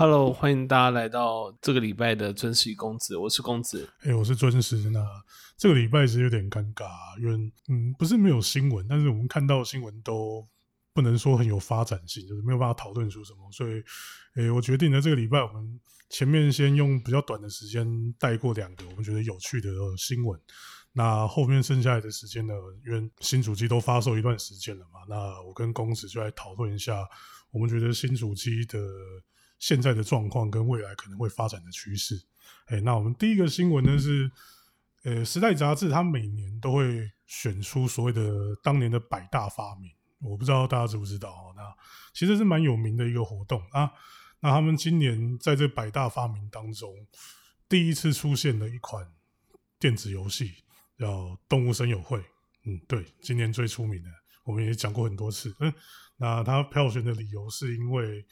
Hello，欢迎大家来到这个礼拜的尊师公子，我是公子。哎、我是尊师。那这个礼拜是有点尴尬，因为嗯，不是没有新闻，但是我们看到的新闻都不能说很有发展性，就是没有办法讨论出什么。所以，哎、我决定呢，这个礼拜我们前面先用比较短的时间带过两个我们觉得有趣的新闻。那后面剩下来的时间呢，因为新主机都发售一段时间了嘛，那我跟公子就来讨论一下，我们觉得新主机的现在的状况跟未来可能会发展的趋势。哎，那我们第一个新闻呢是，呃，《时代》杂志它每年都会选出所谓的当年的百大发明，我不知道大家知不知道哦。那其实是蛮有名的一个活动啊。那他们今年在这百大发明当中，第一次出现了一款电子游戏，叫《动物森友会》。嗯，对，今年最出名的，我们也讲过很多次。嗯，那他票选的理由是因为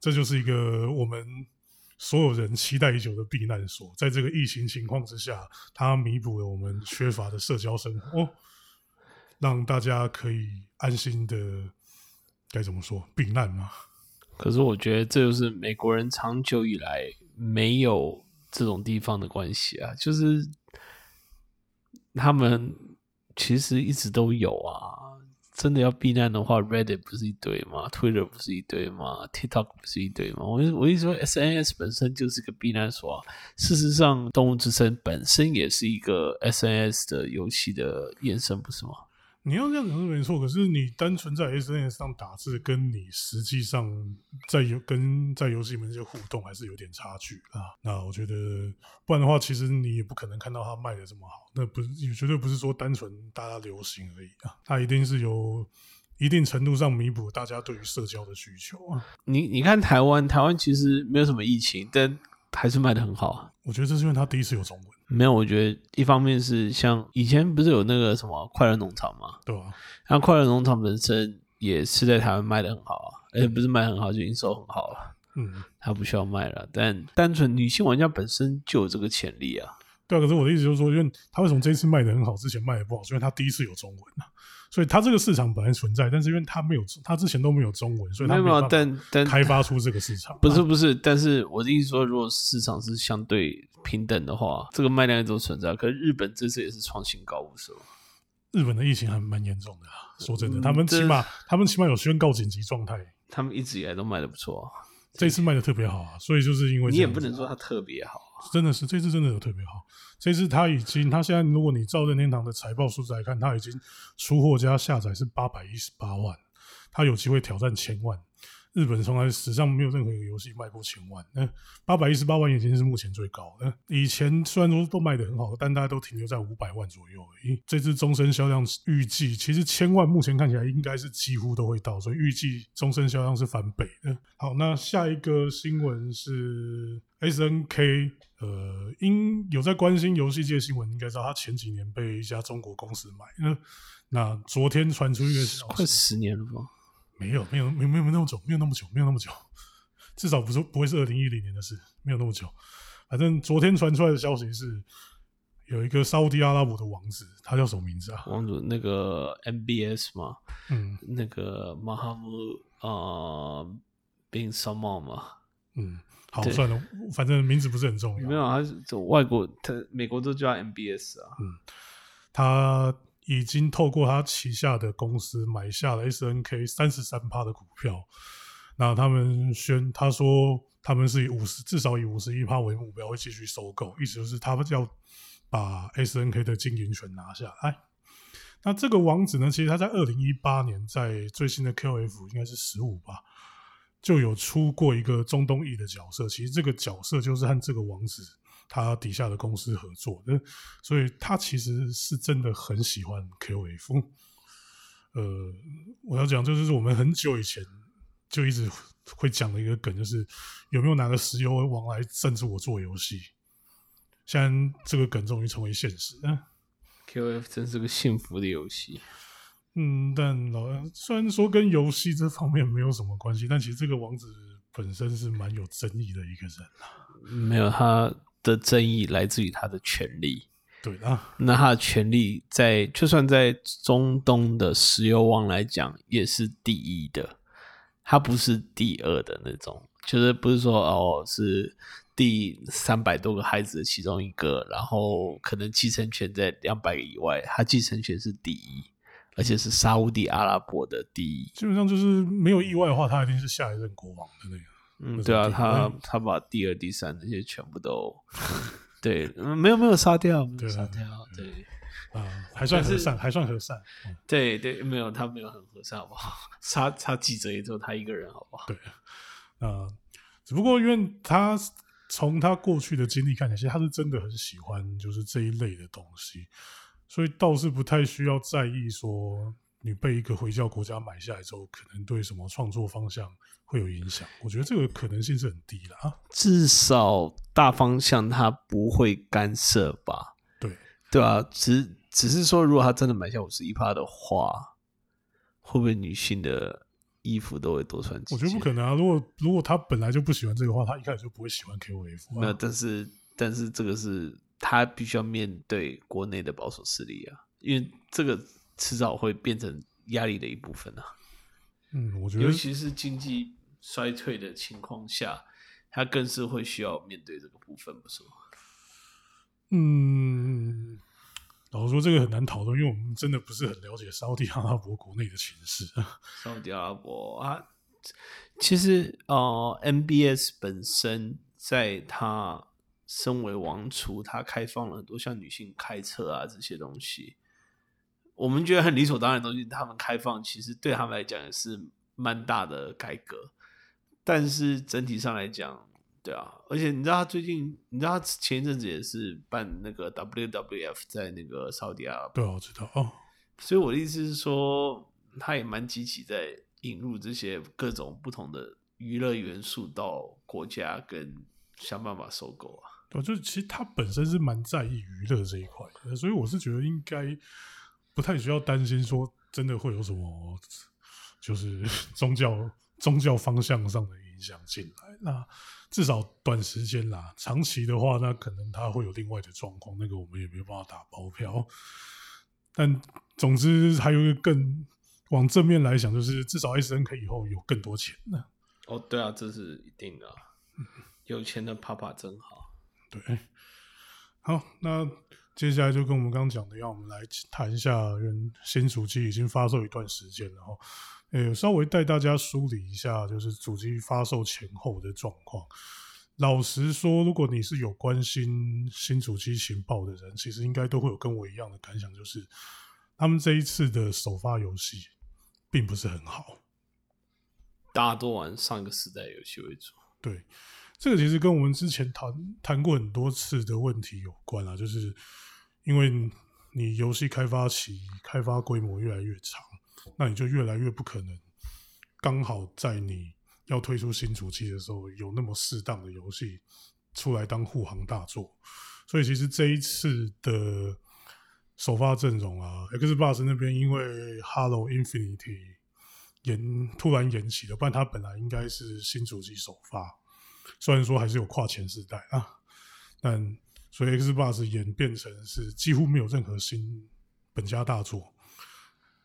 这就是一个我们所有人期待已久的避难所，在这个疫情情况之下，它弥补了我们缺乏的社交生活，哦让大家可以安心的该怎么说避难吗？可是我觉得这就是美国人长久以来没有这种地方的关系啊，就是他们其实一直都有啊。真的要避难的话，Reddit 不是一堆吗？Twitter 不是一堆吗？TikTok 不是一堆吗？我我一直说 SNS 本身就是个避难所啊。事实上，《动物之声》本身也是一个 SNS 的游戏的延伸，不是吗？你要这样讲是没错，可是你单纯在 SNS 上打字，跟你实际上在游跟在游戏里面这些互动还是有点差距啊。那我觉得，不然的话，其实你也不可能看到它卖的这么好。那不是也绝对不是说单纯大家流行而已啊，它一定是有一定程度上弥补大家对于社交的需求啊。你你看台湾，台湾其实没有什么疫情，但还是卖的很好啊。我觉得这是因为它第一次有中文，没有，我觉得一方面是像以前不是有那个什么快乐农场吗？对啊、那快乐农场本身也是在台湾卖的很好啊，而且不是卖很好，就营收很好了，嗯，它不需要卖了。但单纯女性玩家本身就有这个潜力啊。对啊。可是我的意思就是说，因为他为什么这一次卖的很好，之前卖的不好，是因为它第一次有中文啊。所以它这个市场本来存在，但是因为它没有，它之前都没有中文，所以没有没有，但但开发出这个市场。不是不是，但是我的意思说，如果市场是相对平等的话，这个卖量都存在。可是日本这次也是创新高，不是吗？日本的疫情还蛮严重的啊，说真的，嗯他们起这码他们起码有宣告紧急状态，他们一直以来都卖的不错啊。这次卖的特别好啊，所以就是因为你也不能说它特别好啊。真的是这次真的有特别好，这次它已经，它现在如果你照任天堂的财报数字来看，它已经出货加下载是八百一十八万，它有机会挑战千万。日本从来史上没有任何一个游戏卖过千万，那八百一十八万已经是目前最高的。以前虽然说都卖的很好，但大家都停留在五百万左右而已。这次终身销量预计其实千万目前看起来应该是几乎都会到，所以预计终身销量是翻倍的。好，那下一个新闻是 S N K，呃，应有在关心游戏界新闻，应该知道他前几年被一家中国公司买。那那昨天传出一个消快，十年了吧？没有，没有，没有，没有那么久，没有那么久，没有那么久，至少不是不会是二零一零年的事，没有那么久。反正昨天传出来的消息是，有一个沙烏地阿拉伯的王子，他叫什么名字啊？王子那个 MBS 嘛，嗯那个马哈姆啊 bin Salman 嘛，嗯，好，算了，反正名字不是很重要。没有，他是走外国，他美国都叫 MBS 啊。嗯他已经透过他旗下的公司买下了 SNK 三十三趴的股票。那他们宣他说他们是以五十至少以五十一趴为目标，会继续收购，意思就是他们要把 SNK 的经营权拿下来。那这个王子呢，其实他在二零一八年在最新的 QF 应该是十五吧，就有出过一个中东裔的角色。其实这个角色就是和这个王子他底下的公司合作的，所以他其实是真的很喜欢 QF。呃，我要讲就是我们很久以前就一直会讲的一个梗，就是有没有哪个石油王来赞助我做游戏？现在这个梗终于成为现实。嗯 QF 真是个幸福的游戏。嗯，但老虽然说跟游戏这方面没有什么关系，但其实这个王子本身是蛮有争议的一个人啊。没有他的争议来自于他的权利。对啊，那他的权利在就算在中东的石油王来讲，也是第一的，他不是第二的那种就是不是说哦是第三百多个孩子的其中一个，然后可能继承权在两百个以外，他继承权是第一，而且是沙乌地阿拉伯的第一。基本上就是没有意外的话，他一定是下一任国王的那个。嗯，对啊，他他把第二、第三那些全部都 对，没有没有杀掉，没有杀掉，对啊，还算和善，还算和善。对对，没有他没有很和善，好不好？杀杀记者也只有他一个人，好不好？对啊，只不过因为他从他过去的经历看起来，其实他是真的很喜欢就是这一类的东西，所以倒是不太需要在意说你被一个回教国家买下来之后，可能对什么创作方向。会有影响，我觉得这个可能性是很低的啊。至少大方向它不会干涉吧？对对啊，只只是说，如果他真的买下五十一趴的话，会不会女性的衣服都会多穿几？我觉得不可能啊。如果如果他本来就不喜欢这个话，他一开始就不会喜欢 KOF。那但是但是这个是他必须要面对国内的保守势力啊，因为这个迟早会变成压力的一部分啊。嗯，我觉得尤其是经济。衰退的情况下，他更是会需要面对这个部分，不是吗？嗯，老实说，这个很难讨论，因为我们真的不是很了解沙特阿拉伯国内的情势。沙特阿拉伯啊，其实呃，MBS 本身在他身为王储，他开放了很多像女性开车啊这些东西，我们觉得很理所当然的东西，他们开放，其实对他们来讲也是蛮大的改革。但是整体上来讲，对啊，而且你知道他最近，你知道他前一阵子也是办那个 WWF 在那个沙特阿拉伯，对，我知道哦。所以我的意思是说，他也蛮积极在引入这些各种不同的娱乐元素到国家，跟想办法收购啊。对，就是其实他本身是蛮在意娱乐这一块，所以我是觉得应该不太需要担心说真的会有什么，就是 宗教。宗教方向上的影响进来，那至少短时间啦，长期的话，那可能它会有另外的状况，那个我们也没有办法打包票。但总之，还有一个更往正面来想，就是至少 S N K 以后有更多钱呢。哦，对啊，这是一定的，有钱的爸爸真好。对，好，那接下来就跟我们刚刚讲的一样，我们来谈一下，新主机已经发售一段时间了哈。呃，稍微带大家梳理一下，就是主机发售前后的状况。老实说，如果你是有关心新主机情报的人，其实应该都会有跟我一样的感想，就是他们这一次的首发游戏并不是很好。大家都玩上一个时代游戏为主。对，这个其实跟我们之前谈谈过很多次的问题有关啊，就是因为你游戏开发期、开发规模越来越长。那你就越来越不可能刚好在你要推出新主机的时候有那么适当的游戏出来当护航大作，所以其实这一次的首发阵容啊，Xbox 那边因为 Halo Infinity 延突然延期了，不然它本来应该是新主机首发，虽然说还是有跨前世代啊，但所以 Xbox 演变成是几乎没有任何新本家大作。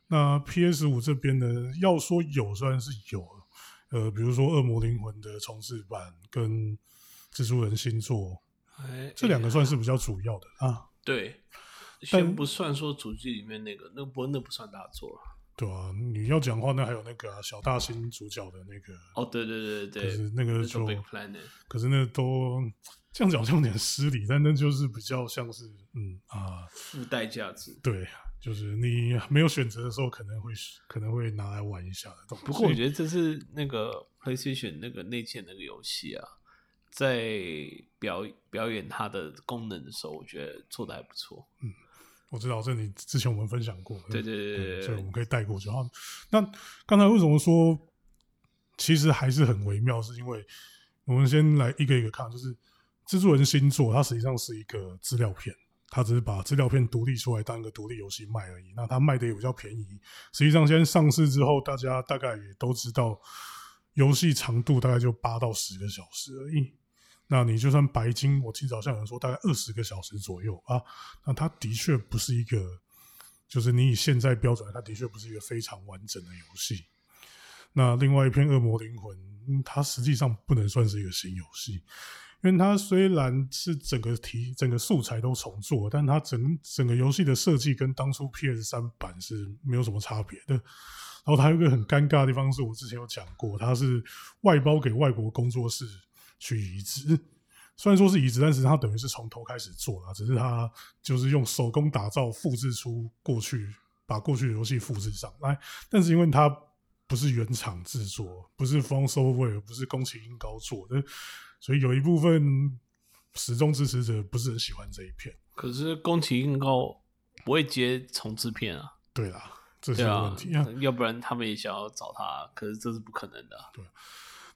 那 PS 五这边呢，要说有，虽然是有，呃，比如说《恶魔灵魂》的重置版跟《蜘蛛人新作》，这两个算是比较主要的啊。对，先不算说主机里面那个，那不那不算大作对啊，你要讲话，那还有那个小大新主角的那个。哦，对对对对。可是那个就，可是那都这样讲，像有点失礼，但那就是比较像是，嗯啊，附带价值。对。就是你没有选择的时候，可能会可能会拿来玩一下的东西。不过我觉得这是那个 PlayStation 那个内建那个游戏啊，在表表演它的功能的时候，我觉得做的还不错。嗯，我知道这你之前我们分享过，对对对对，所以我们可以带过去。好，那刚才为什么说其实还是很微妙？是因为我们先来一个一个看，就是蜘蛛人新作，它实际上是一个资料片。它只是把资料片独立出来当一个独立游戏卖而已，那它卖的也比较便宜。实际上，现在上市之后，大家大概也都知道，游戏长度大概就八到十个小时而已。那你就算白金，我记得好像有人说大概二十个小时左右啊。那它的确不是一个，就是你以现在标准，它的确不是一个非常完整的游戏。那另外一篇《恶魔灵魂》，它实际上不能算是一个新游戏，因为它虽然是整个题、整个素材都重做，但它整整个游戏的设计跟当初 PS 三版是没有什么差别的。然后它有一个很尴尬的地方，是我之前有讲过，它是外包给外国工作室去移植。虽然说是移植，但是它等于是从头开始做了，只是它就是用手工打造、复制出过去，把过去的游戏复制上来。但是因为它不是原厂制作，不是 From Software，不是宫崎英高做的，所以有一部分始终支持者不是很喜欢这一片。可是宫崎英高不会接重制片啊？对啦，这是问题啊，要不然他们也想要找他，可是这是不可能的。对，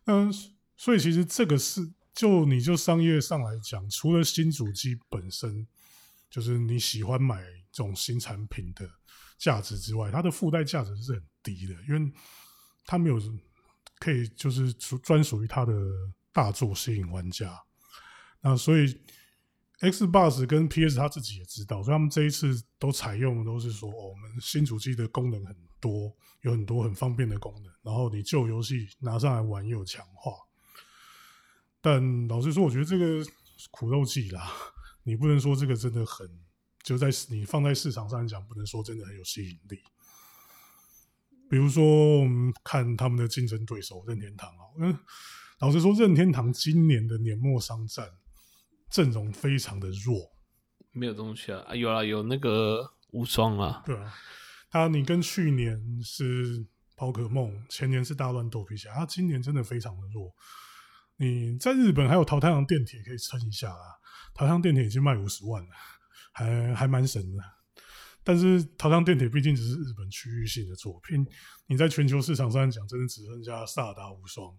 嗯，所以其实这个是。就你就商业上来讲，除了新主机本身就是你喜欢买这种新产品的价值之外，它的附带价值是很低的，因为它没有可以就是专属于它的大作吸引玩家。那所以 Xbox 跟 PS 他自己也知道，所以他们这一次都采用的都是说，我们新主机的功能很多，有很多很方便的功能，然后你旧游戏拿上来玩又有强化。但老实说，我觉得这个苦肉计啦，你不能说这个真的很就在你放在市场上讲，不能说真的很有吸引力。比如说，我们看他们的竞争对手任天堂啊，嗯，老实说，任天堂今年的年末商战阵容非常的弱，没有东西啊，有啊，有那个无双啊，对啊，他你跟去年是宝可梦，前年是大乱斗比起来，他今年真的非常的弱。你在日本还有淘太郎电铁可以撑一下啊，桃太郎电铁已经卖五十万了，还还蛮神的。但是淘太郎电铁毕竟只是日本区域性的作品，你在全球市场上讲，真的只剩下萨达无双。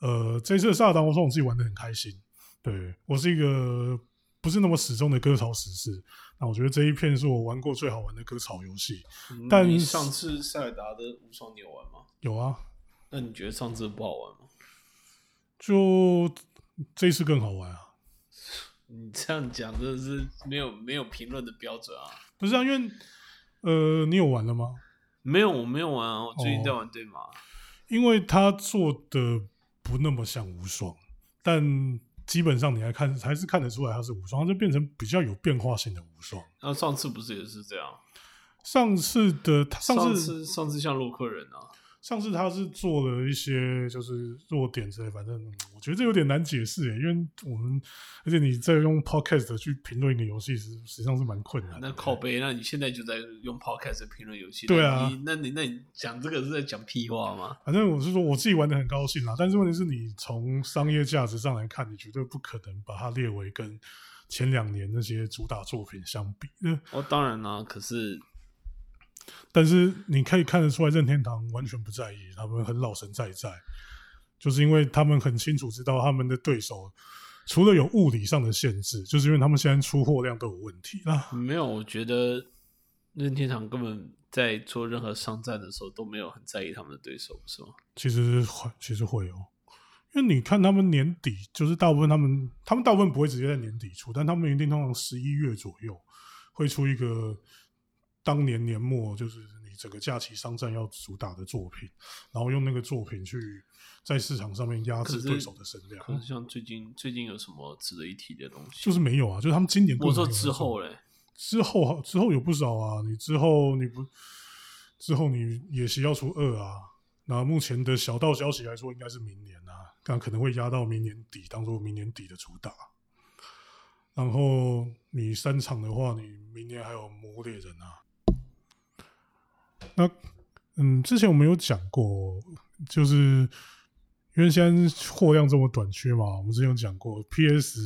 呃，这次萨达无双我自己玩的很开心，对我是一个不是那么始终的割草史诗。那我觉得这一片是我玩过最好玩的割草游戏。但上次塞尔达的无双你有玩吗？有啊。那你觉得上次不好玩吗？就这次更好玩啊！你这样讲真的是没有没有评论的标准啊！不是啊，因为呃，你有玩了吗？没有，我没有玩啊。我最近在玩对吗？因为他做的不那么像无双，但基本上你还看还是看得出来它是无双，就变成比较有变化性的无双。那上次不是也是这样？上次的上次上次像洛克人啊。上次他是做了一些就是弱点之类，反正我觉得这有点难解释诶，因为我们而且你在用 podcast 去评论一个游戏，实实际上是蛮困难。那靠背，那你现在就在用 podcast 评论游戏？对啊，那你那你讲这个是在讲屁话吗？反正我是说我自己玩的很高兴啦，但是问题是你从商业价值上来看，你绝对不可能把它列为跟前两年那些主打作品相比。那哦，当然啦，可是。但是你可以看得出来，任天堂完全不在意，他们很老神在在，就是因为他们很清楚知道他们的对手除了有物理上的限制，就是因为他们现在出货量都有问题啦。没有，我觉得任天堂根本在做任何商战的时候都没有很在意他们的对手，是吗？其实会，其实会哦，因为你看他们年底，就是大部分他们，他们大部分不会直接在年底出，但他们一定通常十一月左右会出一个。当年年末就是你整个假期商战要主打的作品，然后用那个作品去在市场上面压制对手的声量。可是像最近最近有什么值得一提的东西？就是没有啊，就是他们今年。我说之后嘞，之后之后有不少啊。你之后你不之后你也是要出二啊。那目前的小道消息来说，应该是明年啊，但可能会压到明年底，当做明年底的主打。然后你三场的话，你明年还有魔猎人啊。那嗯，之前我们有讲过，就是因为现在货量这么短缺嘛，我们之前有讲过，PS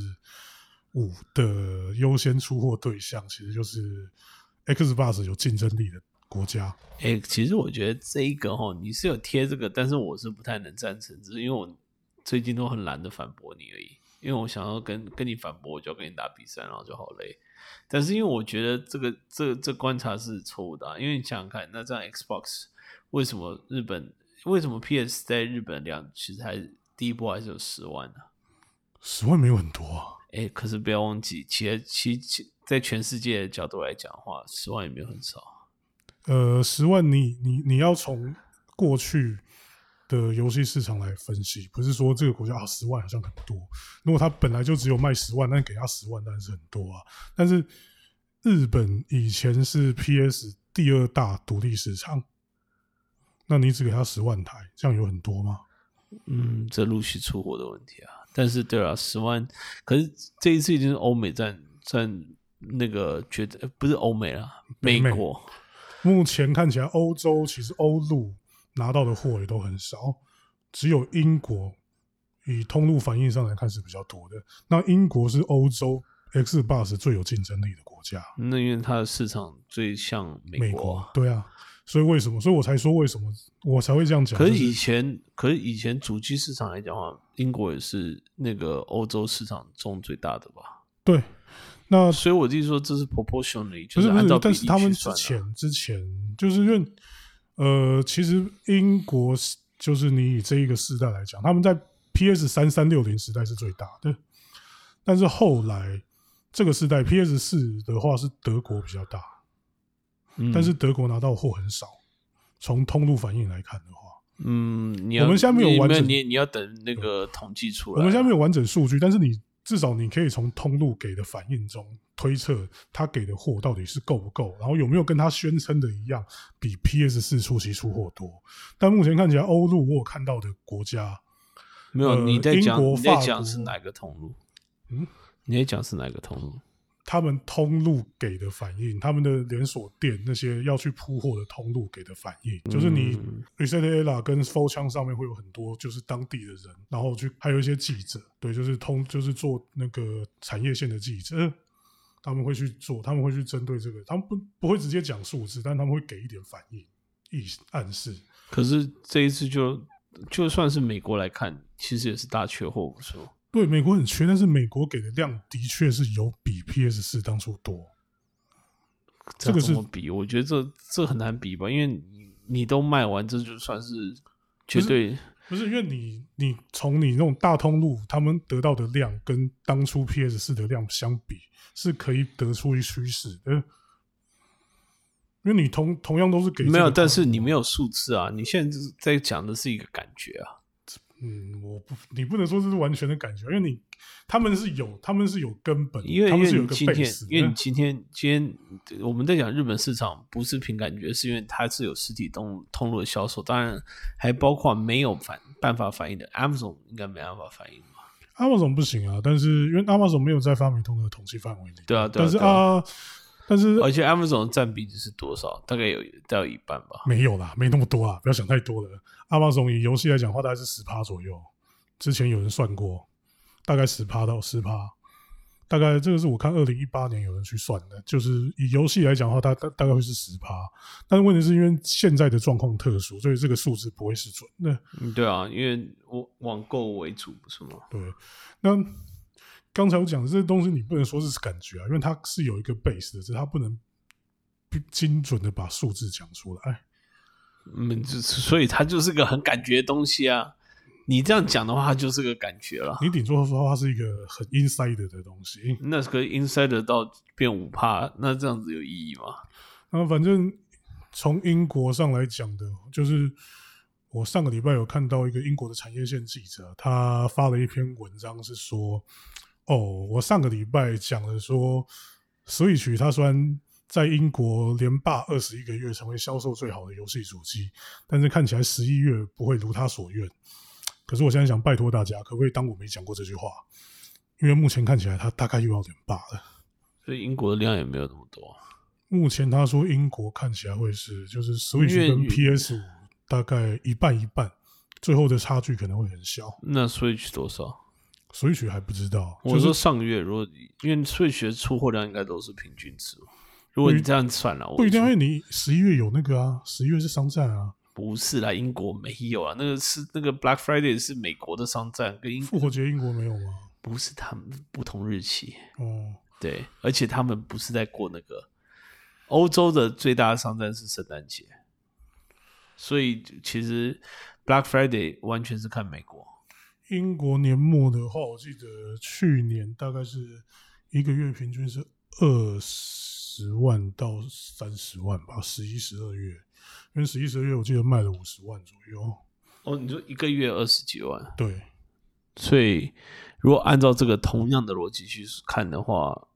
五的优先出货对象其实就是 Xbox 有竞争力的国家。哎，其实我觉得这一个哈，你是有贴这个，但是我是不太能赞成，只是因为我最近都很懒得反驳你而已。因为我想要跟跟你反驳，我就要跟你打比赛，然后就好累。但是因为我觉得这个这这观察是错误的，因为你想想看，那这样 Xbox 为什么日本为什么 PS 在日本量其实还第一波还是有十万呢？十万没有很多啊。哎，可是不要忘记，其实其其在全世界的角度来讲的话，十万也没有很少。呃，十万你你你要从过去的游戏市场来分析，不是说这个国家啊十万好像很多，如果他本来就只有卖十万，那给他十万当然是很多啊。但是日本以前是 PS 第二大独立市场，那你只给他十万台，这样有很多吗？嗯，这陆续出货的问题啊。但是对啊，十万，可是这一次已经是欧美占占那个觉得不是欧美了，美美国。目前看起来，欧洲其实欧陆拿到的货也都很少，只有英国以通路反应上来看是比较多的。那英国是欧洲 X Bus 最有竞争力的国家，那因为它的市场最像美美国国对啊，所以为什么？所以我才说为什么我才会这样讲。可是就是以前，可是以前主机市场来讲的话，英国也是那个欧洲市场中最大的吧？对，那所以我就说这是 proportionally，就是按照，比例但是他们之去算的前之前就是因为呃，其实英国是就是你以这一个世代来讲，他们在 PS 三三六零时代是最大的，但是后来这个世代 PS 四的话是德国比较大，嗯但是德国拿到货很少。从通路反应来看的话，嗯，我们现在没有完整你你要等那个统计出来。我们现在没有完整数据，但是你至少你可以从通路给的反应中推测他给的货到底是够不够，然后有没有跟他宣称的一样，比 PS 四初期出货多。但目前看起来，欧陆我有看到的国家，没有呃你在讲你在讲是哪个通路？嗯，你在讲是哪个通路？他们通路给的反应，他们的连锁店那些要去铺货的通路给的反应，就是你嗯 Resetera 跟 f o 枪上面会有很多就是当地的人，然后去还有一些记者，对，就是通就是做那个产业线的记者，他们会去做，他们会去针对这个，他们不不会直接讲数字，但他们会给一点反应意暗示。可是这一次就就算是美国来看，其实也是大缺货，不是吗？对，美国很缺，但是美国给的量的确是有比 PS 四当初多。这个怎是么比？我觉得这这很难比吧，因为你你都卖完，这就算是绝对不是因为你，你从你那种大通路，他们得到的量跟当初 PS 四的量相比，是可以得出一趋势的。因为你同同样都是给这个没有，但是你没有数字啊！你现在在讲的是一个感觉啊。嗯，我不，你不能说这是完全的感觉，因为你他们是有，他们是有根本，因为他们是有一个为你今天 base，，因为你今天今天我们在讲日本市场，不是凭感觉，是因为它是有实体通通路的销售，当然还包括没有反办法反应的 Amazon 应该没办法反应吧？Amazon 不行啊，但是因为 Amazon 没有在发明通的统计范围里，对啊对啊但是对啊。啊，但是而且 Amazon 的占比是多少？大概有大概有一半吧。没有啦，没那么多啦，不要想太多了。Amazon 以游戏来讲的话，大概是十趴左右。之前有人算过，大概十趴到十趴，大概这个是我看二零一八年有人去算的，就是以游戏来讲的话，它大大概会是十趴。但是问题是因为现在的状况特殊，所以这个数字不会是准的。嗯，对啊，因为我网购为主，不是吗？对，那刚才我讲的这些东西，你不能说是感觉啊，因为它是有一个 base 的，只是它不能精准的把数字讲出来。嗯，就所以它就是个很感觉的东西啊。你这样讲的话，它就是个感觉了。你顶多说它是一个很 inside 的东西。那个 insider 到变五帕，那这样子有意义吗？那反正从英国上来讲的，就是我上个礼拜有看到一个英国的产业线记者，他发了一篇文章，是说，哦，我上个礼拜讲了说，Switch 它虽然在英国连霸二十一个月，成为销售最好的游戏主机，但是看起来十一月不会如他所愿。可是我现在想拜托大家，可不可以当我没讲过这句话？因为目前看起来它大概又要连霸了。所以英国的量也没有那么多。目前他说英国看起来会是就是 Switch 跟 PS 五大概一半一半，最后的差距可能会很小。那 Switch 多少？Switch 还不知道，我说就是上个月，如果因为 Switch 的出货量应该都是平均值。如果你这样算了，不一定，因为你十一月有那个啊，十一月是商战啊，不是啦，英国没有啊，那个是那个 Black Friday 是美国的商战，跟英复活节英国没有吗？不是他们不同日期。哦，对，而且他们不是在过那个欧洲的最大的商战是圣诞节，所以其实 Black Friday 完全是看美国。英国年末的话，我记得去年大概是一个月平均是二十万到三十万吧，十一、十二月，因为十一、十二月我记得卖了五十万左右。哦，你说一个月二十几万，对，所以如果按照这个同样的逻辑去看的话，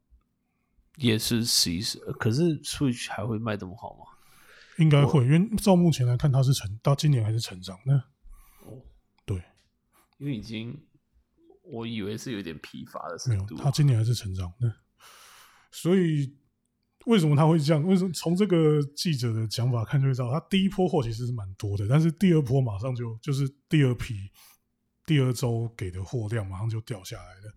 也是十一十。可是 Switch 还会卖这么好吗？应该会，因为照目前来看，它是成到今年还是成长的。哦，对，因为已经我以为是有点疲乏的程度，，它今年还是成长的。所以为什么他会这样？为什么从这个记者的讲法看就会知道，他第一波货其实是蛮多的，但是第二波马上就就是第二批第二周给的货量马上就掉下来了。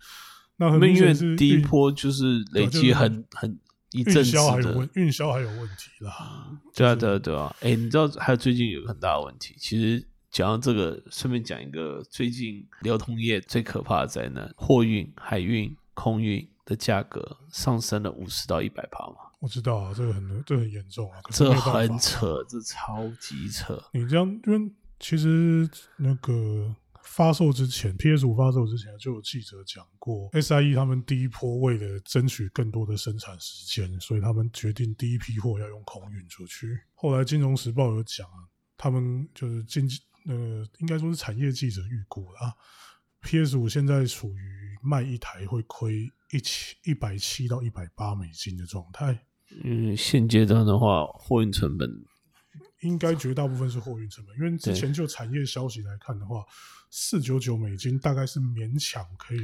那很那因为明显是第一波就是累积很很一阵运子的销还有问，运销还有问题啦。对啊，对啊，对啊。哎，你知道还有最近有个很大的问题，其实讲到这个，顺便讲一个最近流通业最可怕的灾难：货运、海运、空运的价格上升了五十到一百趴嘛，我知道啊，这个很这个很严重啊，这很扯，这超级扯。你这样，因为其实那个发售之前，PS 五发售之前就有记者讲过，SIE 他们第一波为了争取更多的生产时间，所以他们决定第一批货要用空运出去。后来《金融时报》有讲啊，他们就是经济呃，应该说是产业记者预估啊，PS 五现在处于卖一台会亏一七一百七到一百八美金的状态。嗯，现阶段的话，货运成本应该绝大部分是货运成本，因为之前就产业消息来看的话，四九九美金大概是勉强可以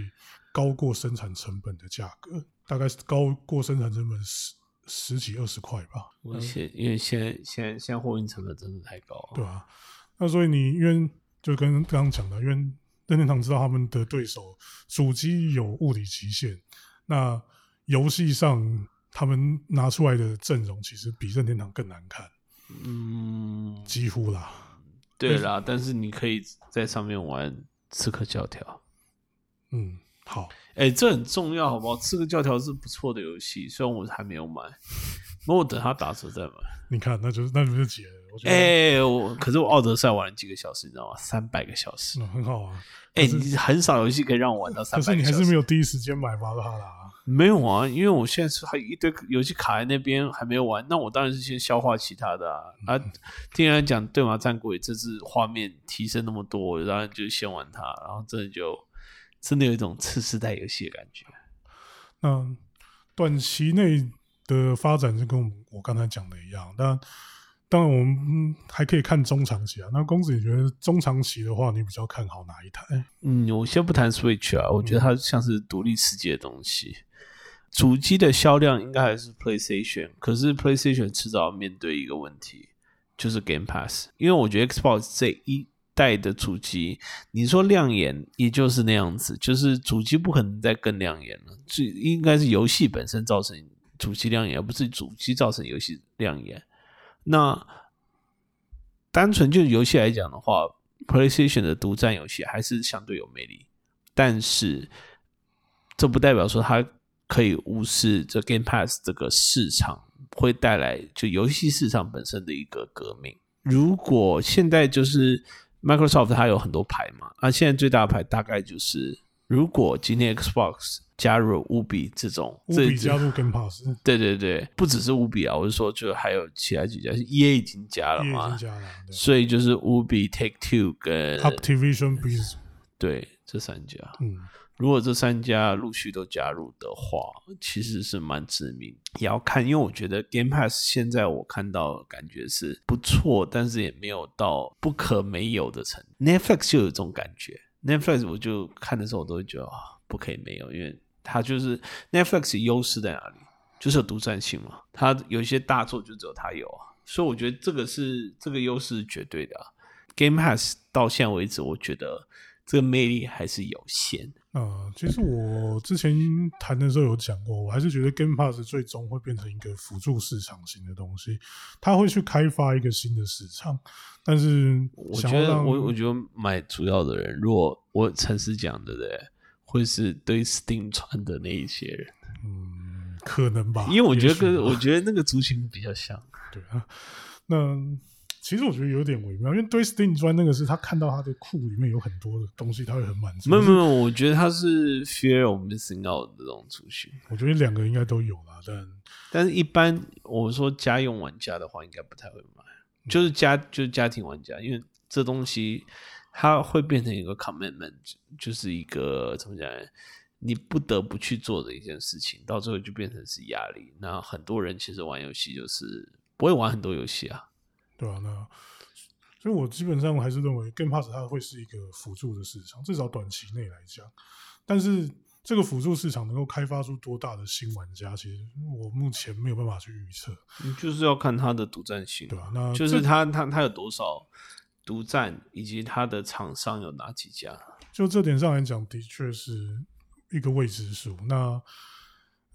高过生产成本的价格，大概是高过生产成本十十几二十块吧，而且因为现在现在现在货运成本真的太高了，对吧、那所以你因为就跟刚刚讲的，因为任天堂知道他们的对手主机有物理极限，那游戏上他们拿出来的阵容其实比任天堂更难看，嗯，几乎啦。对啦，但是你可以在上面玩《刺客教条》。嗯，好，哎、这很重要，好不好？《刺客教条》是不错的游戏，虽然我还没有买，那我等它打折再买。你看，那就是那不就解了？我觉得、哎、我可是我奥德赛玩了几个小时，你知道吗？三百个小时。嗯很好啊。哎、你很少游戏可以让我玩到三可是你还。是没有第一时间买巴拉哈啦。没有啊，因为我现在是还一堆游戏卡在那边还没有玩，那我当然是先消化其他的啊。啊，听人家讲《对马战鬼》这次画面提升那么多，我当然就先玩它，然后真的就真的有一种次世代游戏的感觉。那短期内的发展就跟我我刚才讲的一样，但当然我们嗯还可以看中长期啊。那公子，你觉得中长期的话，你比较看好哪一台？嗯，我先不谈 Switch 啊，我觉得它像是独立世界的东西。主机的销量应该还是 PlayStation，可是 PlayStation 迟早要面对一个问题，就是 Game Pass。因为我觉得 Xbox 这一代的主机，你说亮眼，也就是那样子，就是主机不可能再更亮眼了，这应该是游戏本身造成主机亮眼，而不是主机造成游戏亮眼。那单纯就游戏来讲的话，PlayStation 的独占游戏还是相对有魅力，但是这不代表说它可以无视这 Game Pass 这个市场会带来就游戏市场本身的一个革命。如果现在就是 Microsoft 它有很多牌嘛，啊，现在最大的牌大概就是如果今天 Xbox 加入五比这种，务这比加入 Game Pass，对对对，不只是五比啊，我是说就还有其他几家，EA 已经加了嘛。经，加了。所以就是五比 Take Two 跟 Activision 对这三家，嗯，如果这三家陆续都加入的话，其实是蛮致命。也要看，因为我觉得 Game Pass 现在我看到感觉是不错，但是也没有到不可没有的程度。Netflix 就有这种感觉，Netflix 我就看的时候我都会觉得啊，不可以没有，因为它就是 Netflix 优势在哪里？就是有独占性嘛，它有一些大作就只有它有啊，所以我觉得这个是这个优势是绝对的、啊。Game Pass 到现在为止，我觉得这个魅力还是有限。呃，其实我之前谈的时候有讲过，我还是觉得 Game Pass 最终会变成一个辅助市场型的东西，它会去开发一个新的市场，但是我觉得我我觉得买主要的人，如果我诚实讲，对不对？会是对 Steam 穿的那一些人，嗯，可能吧，因为我觉得跟我觉得那个族群比较像。对啊，那其实我觉得有点微妙，因为对 Steam 专那个是他看到他的库里面有很多的东西，他会很满足。没有没有，我觉得他是 fear of missing out 的这种族群，我觉得两个应该都有啦，但但是一般我说家用玩家的话，应该不太会买，就是家就是家庭玩家，因为这东西它会变成一个 commitment，就是一个怎么讲？你不得不去做的一件事情，到最后就变成是压力。那很多人其实玩游戏就是不会玩很多游戏啊，对啊，那所以我基本上还是认为 Game Pass 它会是一个辅助的市场，至少短期内来讲。但是这个辅助市场能够开发出多大的新玩家，其实我目前没有办法去预测。你就是要看它的独占性，对吧？那就是它它它有多少独占，以及它的厂商有哪几家。就这点上来讲，的确是。一个未知数。那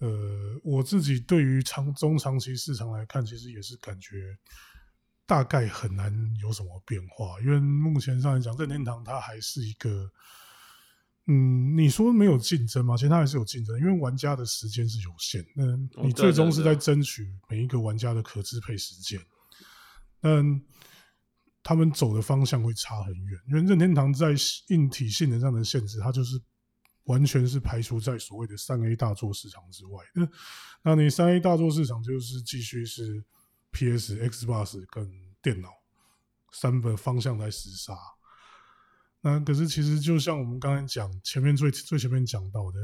呃，我自己对于长中长期市场来看，其实也是感觉大概很难有什么变化，因为目前上来讲，任天堂它还是一个，嗯，你说没有竞争吗？其实它还是有竞争，因为玩家的时间是有限。那你最终是在争取每一个玩家的可支配时间。嗯，他们走的方向会差很远，因为任天堂在硬体性能上的限制，它就是。完全是排除在所谓的三 A 大作市场之外。那那你三 A 大作市场就是继续是 PS、Xbox 跟电脑三个方向在厮杀。那可是其实就像我们刚才讲前面最最前面讲到的，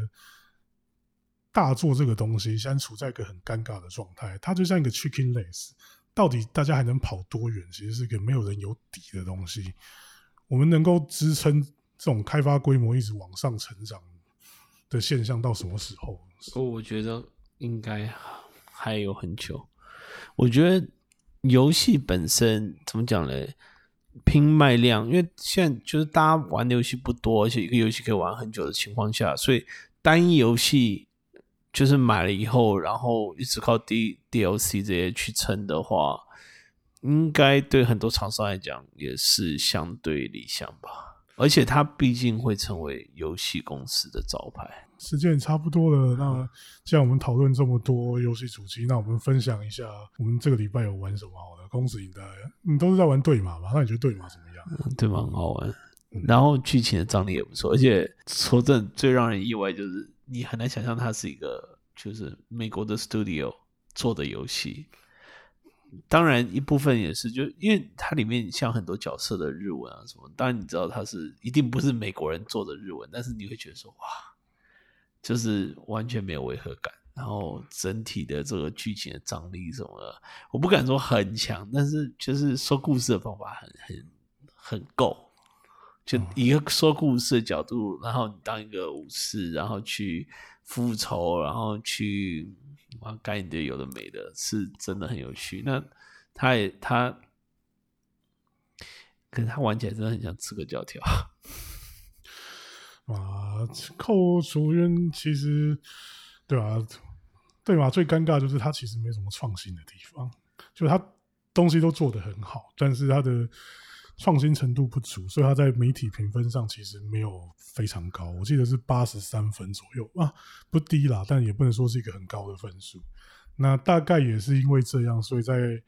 大作这个东西现在处在一个很尴尬的状态，它就像一个 chicken race，到底大家还能跑多远？其实是个没有人有底的东西。我们能够支撑。这种开发规模一直往上成长的现象到什么时候？哦，我觉得应该还有很久。我觉得游戏本身怎么讲呢？拼卖量，因为现在就是大家玩的游戏不多，而且一个游戏可以玩很久的情况下，所以单一游戏就是买了以后，然后一直靠 D DLC 这些去撑的话，应该对很多厂商来讲也是相对理想吧。而且它毕竟会成为游戏公司的招牌。时间也差不多了，那既然我们讨论这么多游戏主机，那我们分享一下我们这个礼拜有玩什么好的。公子赢的，你都是在玩对马嘛？那你觉得对马怎么样？对马很好玩，然后剧情的张力也不错。而且说真的，最让人意外就是你很难想象它是一个就是美国的 studio 做的游戏。当然，一部分也是，就因为它里面像很多角色的日文啊什么，当然你知道它是一定不是美国人做的日文，但是你会觉得说哇，就是完全没有违和感，然后整体的这个剧情的张力什么的，我不敢说很强，但是就是说故事的方法很很很够，就一个说故事的角度，然后你当一个武士，然后去复仇，然后去。啊，该你的有的没的，是真的很有趣。那他也他，可是他玩起来真的很像刺客教条。啊，扣除冤其实对吧？对吧？最尴尬就是他其实没什么创新的地方，就他东西都做得很好，但是他的。创新程度不足，所以他在媒体评分上其实没有非常高。我记得是八十三分左右啊，不低啦，但也不能说是一个很高的分数。那大概也是因为这样，所以在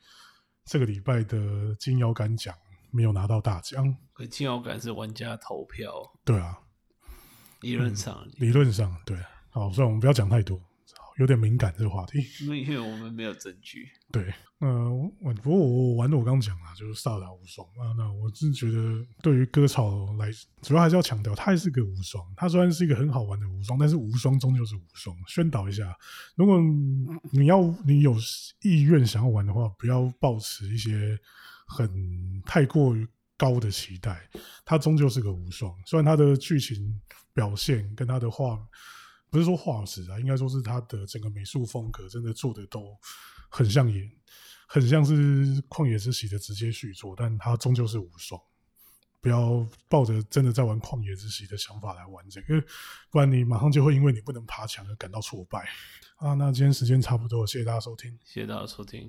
这个礼拜的金摇杆奖没有拿到大奖。金摇杆是玩家投票，对啊，理论上，理论上对。好，算了，我们不要讲太多。有点敏感这个话题，因为我们没有证据。对，呃，我不过我玩的我刚刚讲了，就是萨达无双啊。那我是觉得，对于割草来，主要还是要强调，它还是个无双。它虽然是一个很好玩的无双，但是无双终究是无双。宣导一下，如果你要你有意愿想要玩的话，不要抱持一些很太过于高的期待。它终究是个无双，虽然它的剧情表现跟它的画。不是说画质啊，应该说是他的整个美术风格真的做的都很像也很像是《旷野之息》的直接续作，但他终究是无双。不要抱着真的在玩《旷野之息》的想法来玩这个，不然你马上就会因为你不能爬墙而感到挫败。啊，那今天时间差不多，谢谢大家收听，谢谢大家收听。